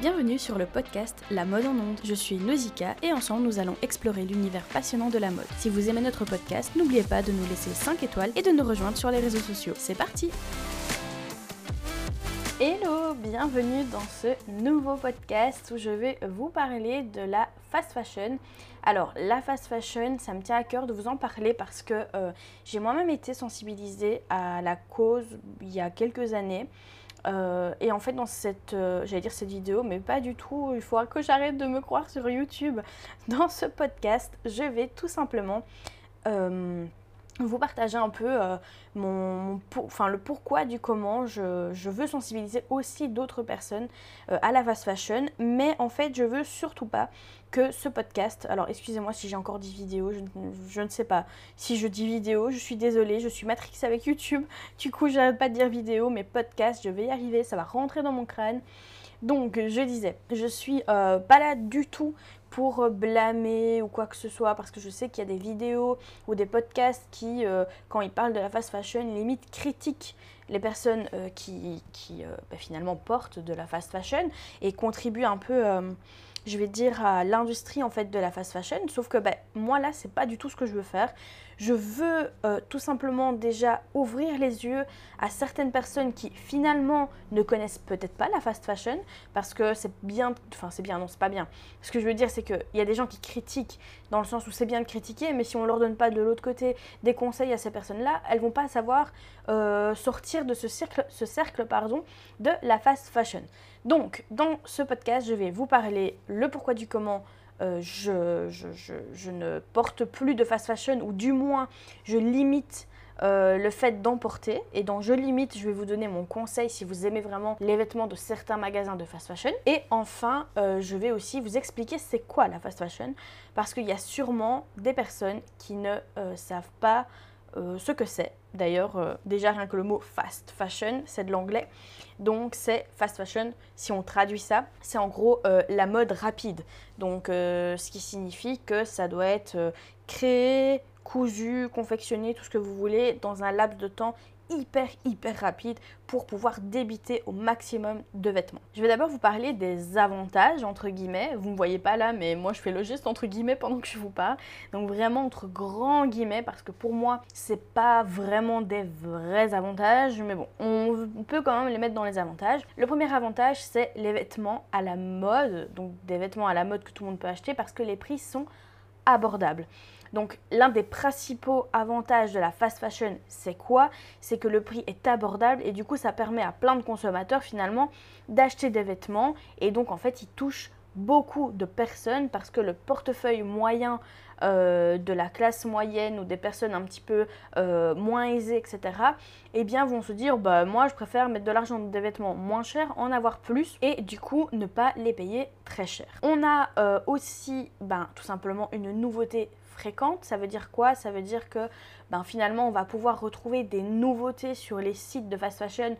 Bienvenue sur le podcast La mode en ondes. Je suis Nausicaa et ensemble nous allons explorer l'univers passionnant de la mode. Si vous aimez notre podcast, n'oubliez pas de nous laisser 5 étoiles et de nous rejoindre sur les réseaux sociaux. C'est parti Hello, bienvenue dans ce nouveau podcast où je vais vous parler de la fast fashion. Alors la fast fashion, ça me tient à cœur de vous en parler parce que euh, j'ai moi-même été sensibilisée à la cause il y a quelques années. Euh, et en fait, dans cette, euh, j'allais dire cette vidéo, mais pas du tout, il faudra que j'arrête de me croire sur YouTube. Dans ce podcast, je vais tout simplement euh, vous partager un peu mon, enfin, le pourquoi du comment je, veux sensibiliser aussi d'autres personnes à la fast fashion, mais en fait, je veux surtout pas que ce podcast, alors excusez-moi si j'ai encore dit vidéo, je, ne sais pas. Si je dis vidéo, je suis désolée, je suis matrix avec YouTube. Du coup, j'arrête pas de dire vidéo, mais podcast, je vais y arriver, ça va rentrer dans mon crâne. Donc, je disais, je suis euh, pas là du tout pour blâmer ou quoi que ce soit, parce que je sais qu'il y a des vidéos ou des podcasts qui, euh, quand ils parlent de la fast fashion, limite critiquent les personnes euh, qui, qui bah, finalement portent de la fast fashion et contribuent un peu je vais dire, à l'industrie en fait de la fast fashion. Sauf que ben, moi là, c'est pas du tout ce que je veux faire. Je veux euh, tout simplement déjà ouvrir les yeux à certaines personnes qui finalement ne connaissent peut-être pas la fast fashion parce que c'est bien, enfin c'est bien, non c'est pas bien. Ce que je veux dire c'est qu'il y a des gens qui critiquent dans le sens où c'est bien de critiquer, mais si on leur donne pas de l'autre côté des conseils à ces personnes-là, elles vont pas savoir euh, sortir de ce cercle, ce cercle de la fast fashion. Donc dans ce podcast, je vais vous parler le pourquoi du comment euh, je, ne porte plus de fast fashion, ou du moins je limite euh, le fait d'emporter. Et donc je limite, je vais vous donner mon conseil si vous aimez vraiment les vêtements de certains magasins de fast fashion. Et enfin, euh, je vais aussi vous expliquer c'est quoi la fast fashion, parce qu'il y a sûrement des personnes qui ne savent pas ce que c'est. D'ailleurs, déjà rien que le mot fast fashion, c'est de l'anglais. Donc c'est fast fashion, si on traduit ça, c'est en gros euh, la mode rapide. Donc euh, ce qui signifie que ça doit être euh, créé, cousu, confectionné, tout ce que vous voulez, dans un laps de temps hyper hyper rapide pour pouvoir débiter au maximum de vêtements. Je vais d'abord vous parler des avantages entre guillemets. Vous ne me voyez pas là mais moi je fais le geste entre guillemets pendant que je vous parle. Donc vraiment entre grands guillemets parce que pour moi c'est pas vraiment des vrais avantages mais bon on peut quand même les mettre dans les avantages. Le premier avantage c'est les vêtements à la mode donc des vêtements à la mode que tout le monde peut acheter parce que les prix sont abordables. Donc l'un des principaux avantages de la fast fashion, c'est quoi? C'est que le prix est abordable et du coup ça permet à plein de consommateurs finalement d'acheter des vêtements et donc en fait il touche beaucoup de personnes parce que le portefeuille moyen euh, de la classe moyenne ou des personnes un petit peu euh, moins aisées, etc., eh bien vont se dire bah moi je préfère mettre de l'argent dans des vêtements moins chers, en avoir plus et du coup ne pas les payer très cher. On a euh, aussi ben, tout simplement une nouveauté fréquente. Ça veut dire quoi? Ça veut dire que ben, finalement, on va pouvoir retrouver des nouveautés sur les sites de fast fashion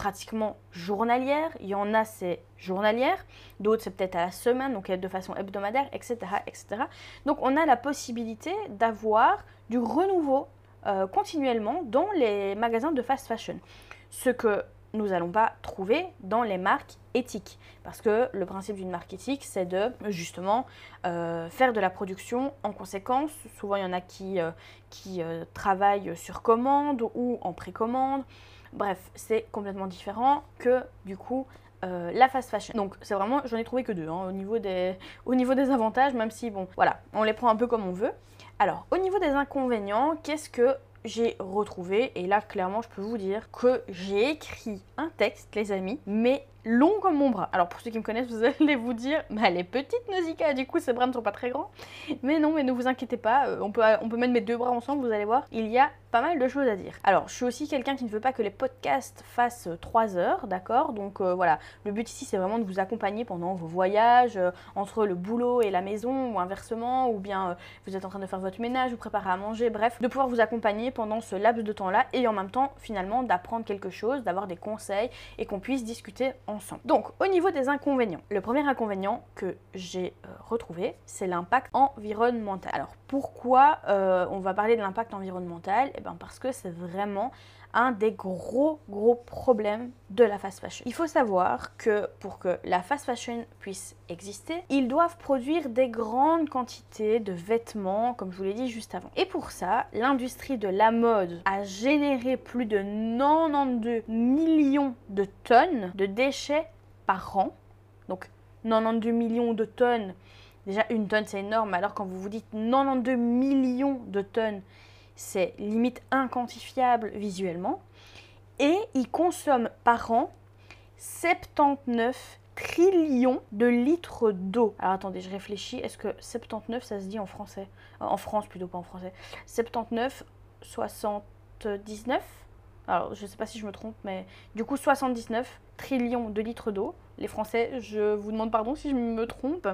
pratiquement journalières. Il y en a, c'est journalière. D'autres, c'est peut-être à la semaine, donc de façon hebdomadaire, etc. etc. Donc, on a la possibilité d'avoir du renouveau euh, continuellement dans les magasins de fast fashion. Ce que nous n'allons pas trouver dans les marques éthiques. Parce que le principe d'une marque éthique, c'est de justement euh, faire de la production en conséquence. Souvent, il y en a qui, euh, qui travaillent sur commande ou en précommande. Bref, c'est complètement différent que du coup la fast fashion. Donc c'est vraiment, j'en ai trouvé que deux hein, au, niveau des, au niveau des avantages, même si bon, voilà, on les prend un peu comme on veut. Alors, au niveau des inconvénients, qu'est-ce que j'ai retrouvé, et là clairement je peux vous dire que j'ai écrit un texte les amis, mais long comme mon bras. Alors pour ceux qui me connaissent, vous allez vous dire, mais elle est petite Nausicaa, du coup ses bras ne sont pas très grands. Mais non, mais ne vous inquiétez pas, euh, on peut, mettre mes deux bras ensemble, vous allez voir, il y a pas mal de choses à dire. Alors je suis aussi quelqu'un qui ne veut pas que les podcasts fassent 3 heures, d'accord? Donc euh, voilà, le but ici c'est vraiment de vous accompagner pendant vos voyages, euh, entre le boulot et la maison, ou inversement, ou bien vous êtes en train de faire votre ménage, vous préparez à manger, bref, de pouvoir vous accompagner pendant ce laps de temps là, et en même temps finalement d'apprendre quelque chose, d'avoir des conseils, et qu'on puisse discuter donc, au niveau des inconvénients, le premier inconvénient que j'ai euh, retrouvé, c'est l'impact environnemental. Alors, pourquoi euh, on va parler de l'impact environnemental? Eh bien, parce que c'est vraiment un des gros gros problèmes de la fast fashion. Il faut savoir que pour que la fast fashion puisse exister, ils doivent produire des grandes quantités de vêtements, comme je vous l'ai dit juste avant. Et pour ça, l'industrie de la mode a généré plus de 92 millions de tonnes de déchets par an. Donc 92 millions de tonnes, déjà une tonne c'est énorme, alors quand vous vous dites 92 millions de tonnes, c'est limite inquantifiable visuellement. Et ils consomment par an 79 trillions de litres d'eau. Alors attendez, je réfléchis. Est-ce que 79, ça se dit en français? En France plutôt, pas en français. 79, 79 alors, je ne sais pas si je me trompe, mais du coup, 79 trillions de litres d'eau. Les Français, je vous demande pardon si je me trompe.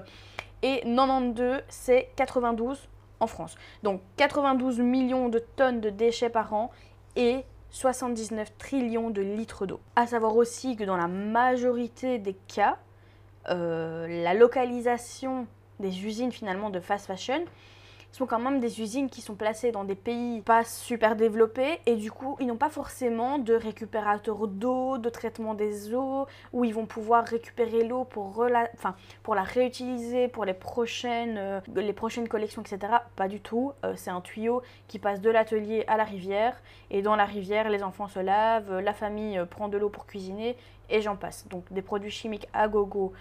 Et 92, c'est 92 en France. Donc 92 millions de tonnes de déchets par an et 79 trillions de litres d'eau. À savoir aussi que dans la majorité des cas, euh, la localisation des usines finalement de fast fashion sont quand même des usines qui sont placées dans des pays pas super développés et du coup ils n'ont pas forcément de récupérateur d'eau, de traitement des eaux où ils vont pouvoir récupérer l'eau pour, enfin, pour la réutiliser pour les prochaines, euh, les prochaines collections etc. Pas du tout, euh, c'est un tuyau qui passe de l'atelier à la rivière et dans la rivière les enfants se lavent, la famille euh, prend de l'eau pour cuisiner et j'en passe. Donc des produits chimiques à gogo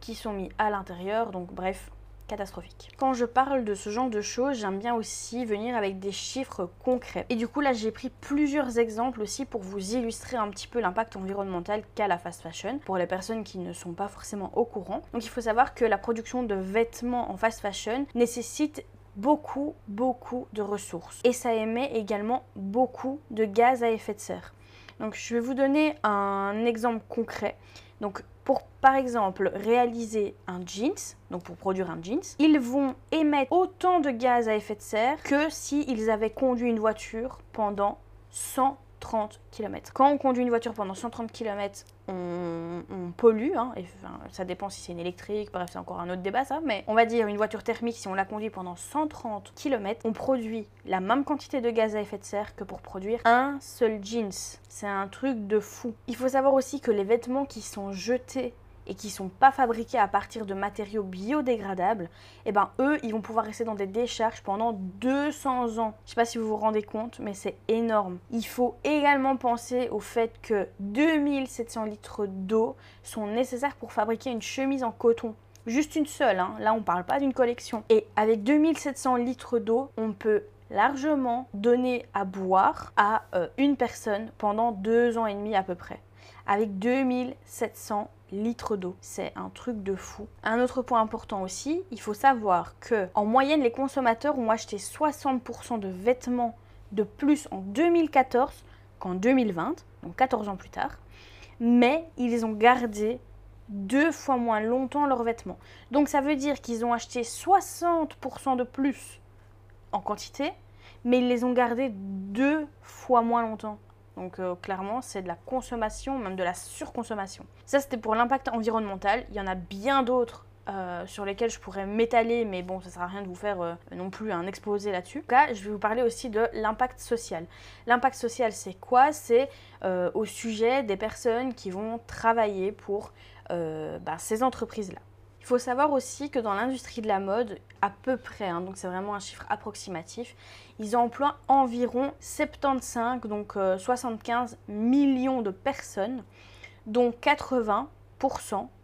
qui sont mis à l'intérieur, donc bref catastrophique. Quand je parle de ce genre de choses, j'aime bien aussi venir avec des chiffres concrets. Et du coup, là, j'ai pris plusieurs exemples aussi pour vous illustrer un petit peu l'impact environnemental qu'a la fast fashion pour les personnes qui ne sont pas forcément au courant. Donc, il faut savoir que la production de vêtements en fast fashion nécessite beaucoup, beaucoup de ressources. Et ça émet également beaucoup de gaz à effet de serre. Donc, je vais vous donner un exemple concret. Donc, par exemple réaliser un jeans, donc pour produire un jeans, ils vont émettre autant de gaz à effet de serre que s'ils avaient conduit une voiture pendant 130 km. Quand on conduit une voiture pendant 130 km, on, pollue, hein, et, ça dépend si c'est une électrique, bref c'est encore un autre débat ça, mais on va dire une voiture thermique, si on la conduit pendant 130 km, on produit la même quantité de gaz à effet de serre que pour produire un seul jeans. C'est un truc de fou. Il faut savoir aussi que les vêtements qui sont jetés et qui sont pas fabriqués à partir de matériaux biodégradables, et eh ben eux, ils vont pouvoir rester dans des décharges pendant 200 ans. Je sais pas si vous vous rendez compte, mais c'est énorme. Il faut également penser au fait que 2700 litres d'eau sont nécessaires pour fabriquer une chemise en coton. Juste une seule, hein. là on parle pas d'une collection. Et avec 2700 litres d'eau, on peut largement donner à boire à euh, une personne pendant deux ans et demi à peu près. Avec 2700 litres d'eau. C'est un truc de fou. Un autre point important aussi, il faut savoir que en moyenne les consommateurs ont acheté 60% de vêtements de plus en 2014 qu'en 2020, donc 14 ans plus tard, mais ils ont gardé deux fois moins longtemps leurs vêtements. Donc ça veut dire qu'ils ont acheté 60% de plus en quantité, mais ils les ont gardés deux fois moins longtemps. Donc euh, clairement, c'est de la consommation, même de la surconsommation. Ça, c'était pour l'impact environnemental. Il y en a bien d'autres euh, sur lesquels je pourrais m'étaler, mais bon, ça sert à rien de vous faire euh, non plus un exposé là-dessus. En je vais vous parler aussi de l'impact social. L'impact social, c'est quoi? C'est au sujet des personnes qui vont travailler pour bah, ces entreprises-là. Il faut savoir aussi que dans l'industrie de la mode, à peu près, hein, donc c'est vraiment un chiffre approximatif, ils emploient environ 75, donc 75 euh, millions de personnes, dont 80%,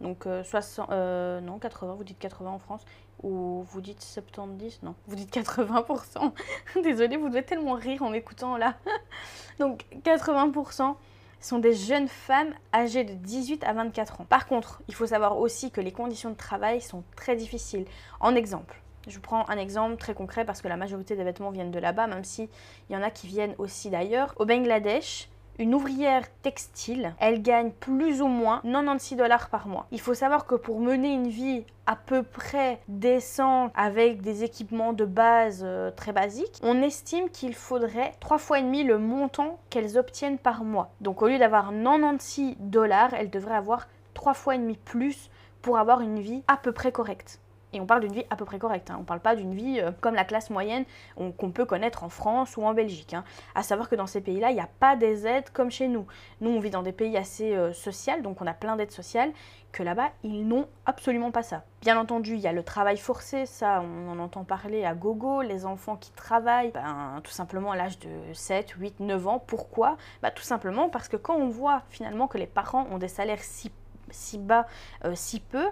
donc 60, euh, euh, non 80, vous dites 80 en France, ou vous dites 70, non, vous dites 80%. Désolée, vous devez tellement rire en m'écoutant là. donc 80% sont des jeunes femmes âgées de 18 à 24 ans. Par contre, il faut savoir aussi que les conditions de travail sont très difficiles. En exemple, je vous prends un exemple très concret parce que la majorité des vêtements viennent de là-bas, même s'il y en a qui viennent aussi d'ailleurs. Au Bangladesh, une ouvrière textile, elle gagne plus ou moins 96 dollars par mois. Il faut savoir que pour mener une vie à peu près décente avec des équipements de base euh, très basiques, on estime qu'il faudrait trois fois et demi le montant qu'elles obtiennent par mois. Donc au lieu d'avoir 96 dollars, elles devraient avoir trois fois et demi plus pour avoir une vie à peu près correcte. Et on parle d'une vie à peu près correcte. Hein. On ne parle pas d'une vie euh, comme la classe moyenne qu'on peut connaître en France ou en Belgique. Hein. À savoir que dans ces pays-là, il n'y a pas des aides comme chez nous. Nous, on vit dans des pays assez euh, sociaux, donc on a plein d'aides sociales, que là-bas, ils n'ont absolument pas ça. Bien entendu, il y a le travail forcé, ça, on en entend parler à gogo, les enfants qui travaillent, ben, tout simplement à l'âge de 7, 8, 9 ans. Pourquoi? Bah, Tout simplement parce que quand on voit finalement que les parents ont des salaires si, si bas, euh, si peu,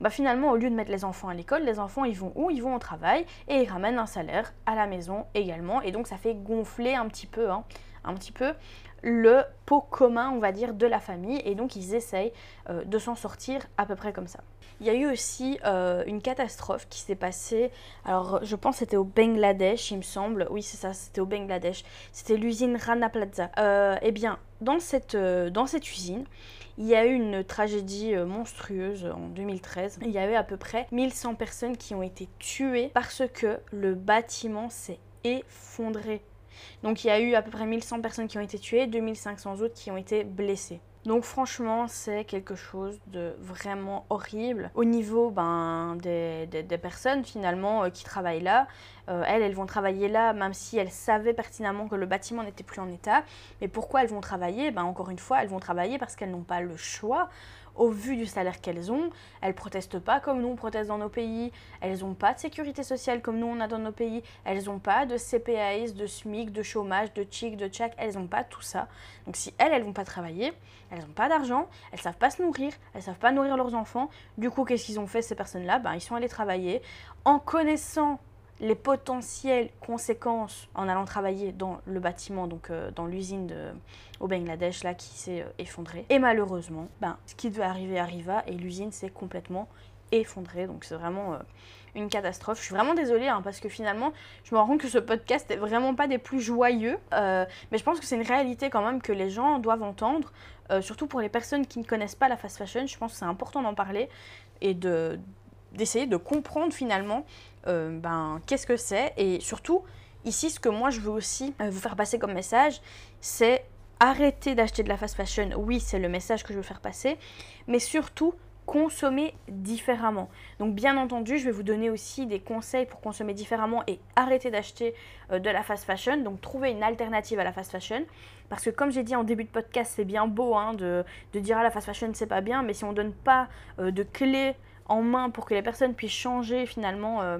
bah finalement, au lieu de mettre les enfants à l'école, les enfants, ils vont où? Ils vont au travail et ils ramènent un salaire à la maison également. Et donc, ça fait gonfler un petit peu, hein, un petit peu le pot commun, on va dire, de la famille. Et donc, ils essayent euh, de s'en sortir à peu près comme ça. Il y a eu aussi euh, une catastrophe qui s'est passée, alors je pense c'était au Bangladesh, il me semble. Oui, c'est ça, c'était au Bangladesh. C'était l'usine Rana Plaza. Eh bien, dans cette usine, il y a eu une tragédie euh, monstrueuse en 2013. Il y a eu à peu près 1100 personnes qui ont été tuées parce que le bâtiment s'est effondré. Donc il y a eu à peu près 1100 personnes qui ont été tuées, 2500 autres qui ont été blessées. Donc franchement, c'est quelque chose de vraiment horrible. Au niveau ben, des, personnes finalement euh, qui travaillent là, euh, elles, elles vont travailler là même si elles savaient pertinemment que le bâtiment n'était plus en état. Mais pourquoi elles vont travailler? Ben, Encore une fois, elles vont travailler parce qu'elles n'ont pas le choix au vu du salaire qu'elles ont, elles protestent pas comme nous on proteste dans nos pays, elles n'ont pas de sécurité sociale comme nous on a dans nos pays, elles n'ont pas de CPAS, de SMIC, de chômage, de TIC, de TCHAC, elles n'ont pas tout ça. Donc si elles, elles vont pas travailler, elles n'ont pas d'argent, elles savent pas se nourrir, elles savent pas nourrir leurs enfants, du coup qu'est-ce qu'ils ont fait ces personnes-là? Ben, Ils sont allés travailler en connaissant les potentielles conséquences en allant travailler dans le bâtiment, donc euh, dans l'usine au Bangladesh là qui s'est euh, effondrée. Et malheureusement, ben, ce qui devait arriver arriva et l'usine s'est complètement effondrée. Donc c'est vraiment euh, une catastrophe. Je suis vraiment désolée hein, parce que finalement, je me rends compte que ce podcast est vraiment pas des plus joyeux, mais je pense que c'est une réalité quand même que les gens doivent entendre. surtout pour les personnes qui ne connaissent pas la fast fashion, je pense que c'est important d'en parler et de d'essayer de comprendre finalement euh, ben, qu'est-ce que c'est. Et surtout, ici, ce que moi je veux aussi euh, vous faire passer comme message, c'est arrêter d'acheter de la fast fashion. Oui, c'est le message que je veux faire passer. Mais surtout, consommer différemment. Donc bien entendu, je vais vous donner aussi des conseils pour consommer différemment et arrêter d'acheter euh, de la fast fashion. Donc trouver une alternative à la fast fashion. Parce que comme j'ai dit en début de podcast, c'est bien beau hein, de, dire à ah, la fast fashion c'est pas bien, mais si on donne pas de clés en main pour que les personnes puissent changer finalement euh,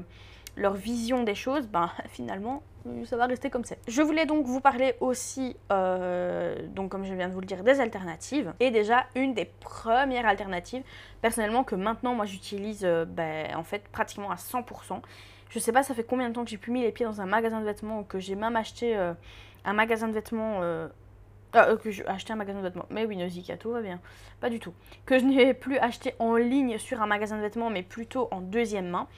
leur vision des choses, ben finalement ça va rester comme c'est. Je voulais donc vous parler aussi, euh, donc comme je viens de vous le dire, des alternatives. Et déjà, une des premières alternatives, personnellement, que maintenant moi j'utilise euh, ben, en fait pratiquement à 100%. Je sais pas, ça fait combien de temps que j'ai pu mis les pieds dans un magasin de vêtements que j'ai même acheté un magasin de vêtements euh, que j'ai acheté un magasin de vêtements. Mais oui, Nausicaa, tout va bien. Pas du tout. Que je n'ai plus acheté en ligne sur un magasin de vêtements, mais plutôt en deuxième main.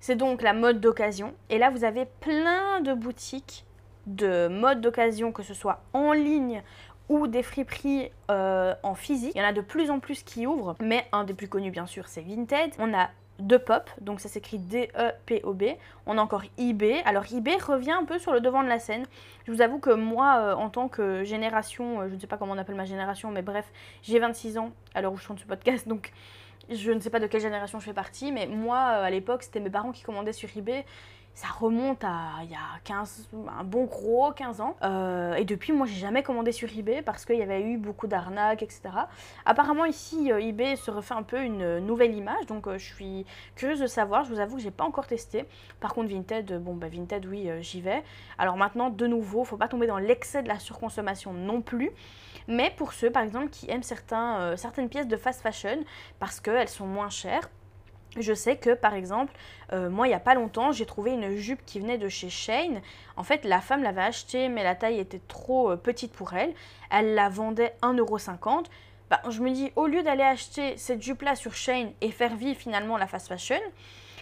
C'est donc la mode d'occasion. Et là, vous avez plein de boutiques de mode d'occasion, que ce soit en ligne ou des friperies euh, en physique. Il y en a de plus en plus qui ouvrent, mais un des plus connus bien sûr c'est Vinted. On a de Pop, donc ça s'écrit D-E-P-O-B. On a encore eBay. Alors eBay revient un peu sur le devant de la scène. Je vous avoue que moi, euh, en tant que génération, euh, je ne sais pas comment on appelle ma génération, mais bref, j'ai 26 ans à l'heure où je chante ce podcast, donc je ne sais pas de quelle génération je fais partie, mais moi, euh, à l'époque, c'était mes parents qui commandaient sur eBay ça remonte à il y a 15, un bon gros 15 ans. Euh, et depuis, moi, j'ai jamais commandé sur eBay parce qu'il y avait eu beaucoup d'arnaques, etc. Apparemment, ici, euh, eBay se refait un peu une nouvelle image, donc euh, je suis curieuse de savoir. Je vous avoue que j'ai pas encore testé. Par contre, Vinted, bon, bah, Vinted, oui, j'y vais. Alors maintenant, de nouveau, faut pas tomber dans l'excès de la surconsommation non plus. Mais pour ceux, par exemple, qui aiment certains, certaines pièces de fast fashion parce qu'elles sont moins chères, je sais que par exemple, euh, moi il n'y a pas longtemps, j'ai trouvé une jupe qui venait de chez Shane. En fait, la femme l'avait achetée, mais la taille était trop euh, petite pour elle. Elle la vendait 1,50€. Bah, je me dis, au lieu d'aller acheter cette jupe-là sur Shane et faire vivre finalement la fast fashion,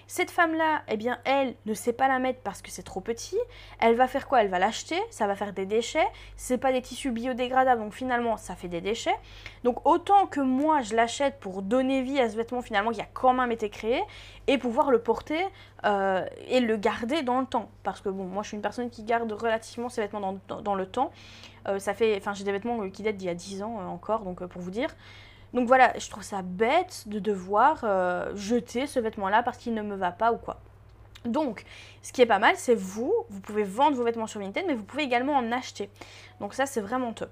cette femme-là, eh bien, elle ne sait pas la mettre parce que c'est trop petit. Elle va faire quoi? Elle va l'acheter, ça va faire des déchets. C'est pas des tissus biodégradables, donc finalement, ça fait des déchets. Donc autant que moi, je l'achète pour donner vie à ce vêtement finalement qui a quand même été créé et pouvoir le porter euh, et le garder dans le temps. Parce que bon, moi, je suis une personne qui garde relativement ses vêtements dans, le temps. Euh, ça fait, enfin, j'ai des vêtements qui datent d'il y a 10 ans euh, encore, donc pour vous dire. Donc voilà, je trouve ça bête de devoir euh, jeter ce vêtement-là parce qu'il ne me va pas ou quoi. Donc, ce qui est pas mal, c'est vous, vous pouvez vendre vos vêtements sur Vinted, mais vous pouvez également en acheter. Donc ça, c'est vraiment top.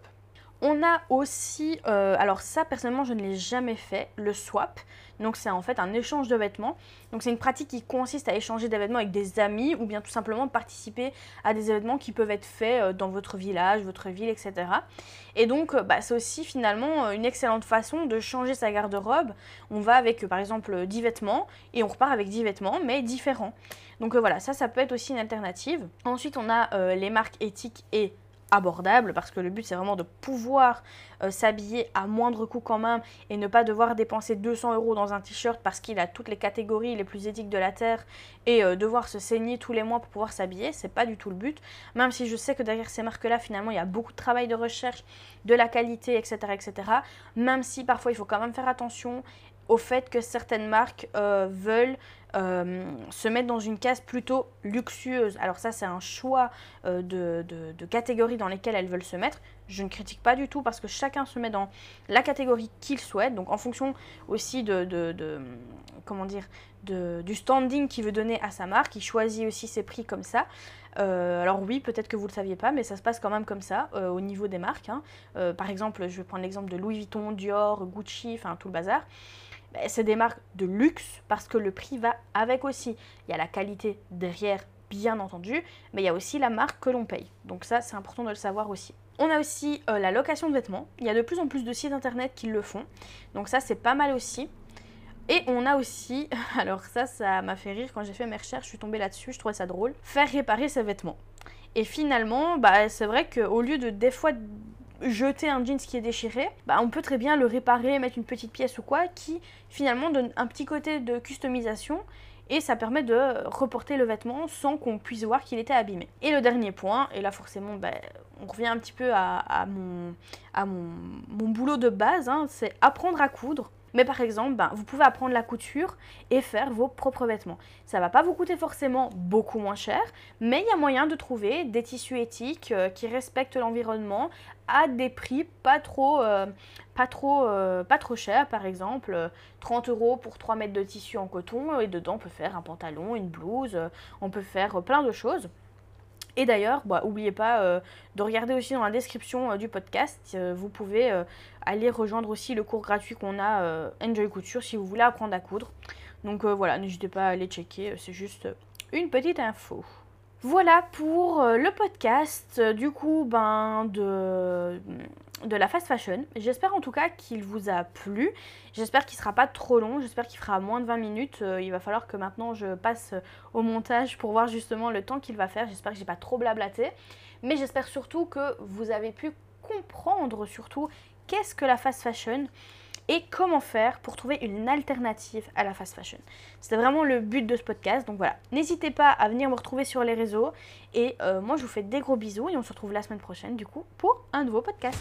On a aussi, euh, alors ça personnellement je ne l'ai jamais fait, le swap. Donc c'est en fait un échange de vêtements. Donc c'est une pratique qui consiste à échanger des vêtements avec des amis ou bien tout simplement participer à des événements qui peuvent être faits euh, dans votre village, votre ville, etc. Et donc euh, bah, c'est aussi finalement une excellente façon de changer sa garde-robe. On va avec par exemple 10 vêtements et on repart avec 10 vêtements mais différents. Donc voilà, ça ça peut être aussi une alternative. Ensuite on a les marques éthiques et abordable parce que le but c'est vraiment de pouvoir euh, s'habiller à moindre coût quand même et ne pas devoir dépenser 200 euros dans un t-shirt parce qu'il a toutes les catégories les plus éthiques de la terre et euh, devoir se saigner tous les mois pour pouvoir s'habiller, c'est pas du tout le but. Même si je sais que derrière ces marques là finalement il y a beaucoup de travail de recherche, de la qualité, etc. etc. Même si parfois il faut quand même faire attention au fait que certaines marques euh, veulent euh, se mettre dans une case plutôt luxueuse. Alors ça, c'est un choix euh, de, catégories dans lesquelles elles veulent se mettre. Je ne critique pas du tout parce que chacun se met dans la catégorie qu'il souhaite. Donc en fonction aussi de, comment dire, du standing qu'il veut donner à sa marque, il choisit aussi ses prix comme ça. alors oui, peut-être que vous ne le saviez pas, mais ça se passe quand même comme ça au niveau des marques. Hein. par exemple, je vais prendre l'exemple de Louis Vuitton, Dior, Gucci, enfin tout le bazar. Ben, c'est des marques de luxe parce que le prix va avec aussi. Il y a la qualité derrière, bien entendu, mais il y a aussi la marque que l'on paye. Donc ça, c'est important de le savoir aussi. On a aussi euh, la location de vêtements. Il y a de plus en plus de sites internet qui le font. Donc ça, c'est pas mal aussi. Et on a aussi, alors ça, ça m'a fait rire quand j'ai fait mes recherches, je suis tombée là-dessus, je trouvais ça drôle, faire réparer ses vêtements. Et finalement, bah, c'est vrai qu'au lieu de des fois jeter un jeans qui est déchiré, bah, on peut très bien le réparer, mettre une petite pièce ou quoi, qui finalement donne un petit côté de customisation et ça permet de reporter le vêtement sans qu'on puisse voir qu'il était abîmé. Et le dernier point, et là forcément bah, on revient un petit peu à, mon, à mon, boulot de base, hein, c'est apprendre à coudre. Mais par exemple, ben, vous pouvez apprendre la couture et faire vos propres vêtements. Ça va pas vous coûter forcément beaucoup moins cher, mais il y a moyen de trouver des tissus éthiques euh, qui respectent l'environnement à des prix pas trop, euh, pas trop, euh, pas trop chers. Par exemple, 30 euros pour 3 mètres de tissu en coton et dedans on peut faire un pantalon, une blouse, on peut faire plein de choses. Et d'ailleurs, bah, n'oubliez pas euh, de regarder aussi dans la description euh, du podcast. Euh, vous pouvez aller rejoindre aussi le cours gratuit qu'on a Enjoy Couture si vous voulez apprendre à coudre. Donc voilà, n'hésitez pas à aller checker. C'est juste une petite info. Voilà pour le podcast du coup ben de de la fast fashion. J'espère en tout cas qu'il vous a plu. J'espère qu'il sera pas trop long. J'espère qu'il fera moins de 20 minutes. Euh, il va falloir que maintenant je passe au montage pour voir justement le temps qu'il va faire. J'espère que j'ai pas trop blablaté. Mais j'espère surtout que vous avez pu comprendre surtout qu'est-ce que la fast fashion et comment faire pour trouver une alternative à la fast fashion. C'était vraiment le but de ce podcast. Donc voilà, n'hésitez pas à venir me retrouver sur les réseaux. Et euh, moi, je vous fais des gros bisous et on se retrouve la semaine prochaine du coup pour un nouveau podcast.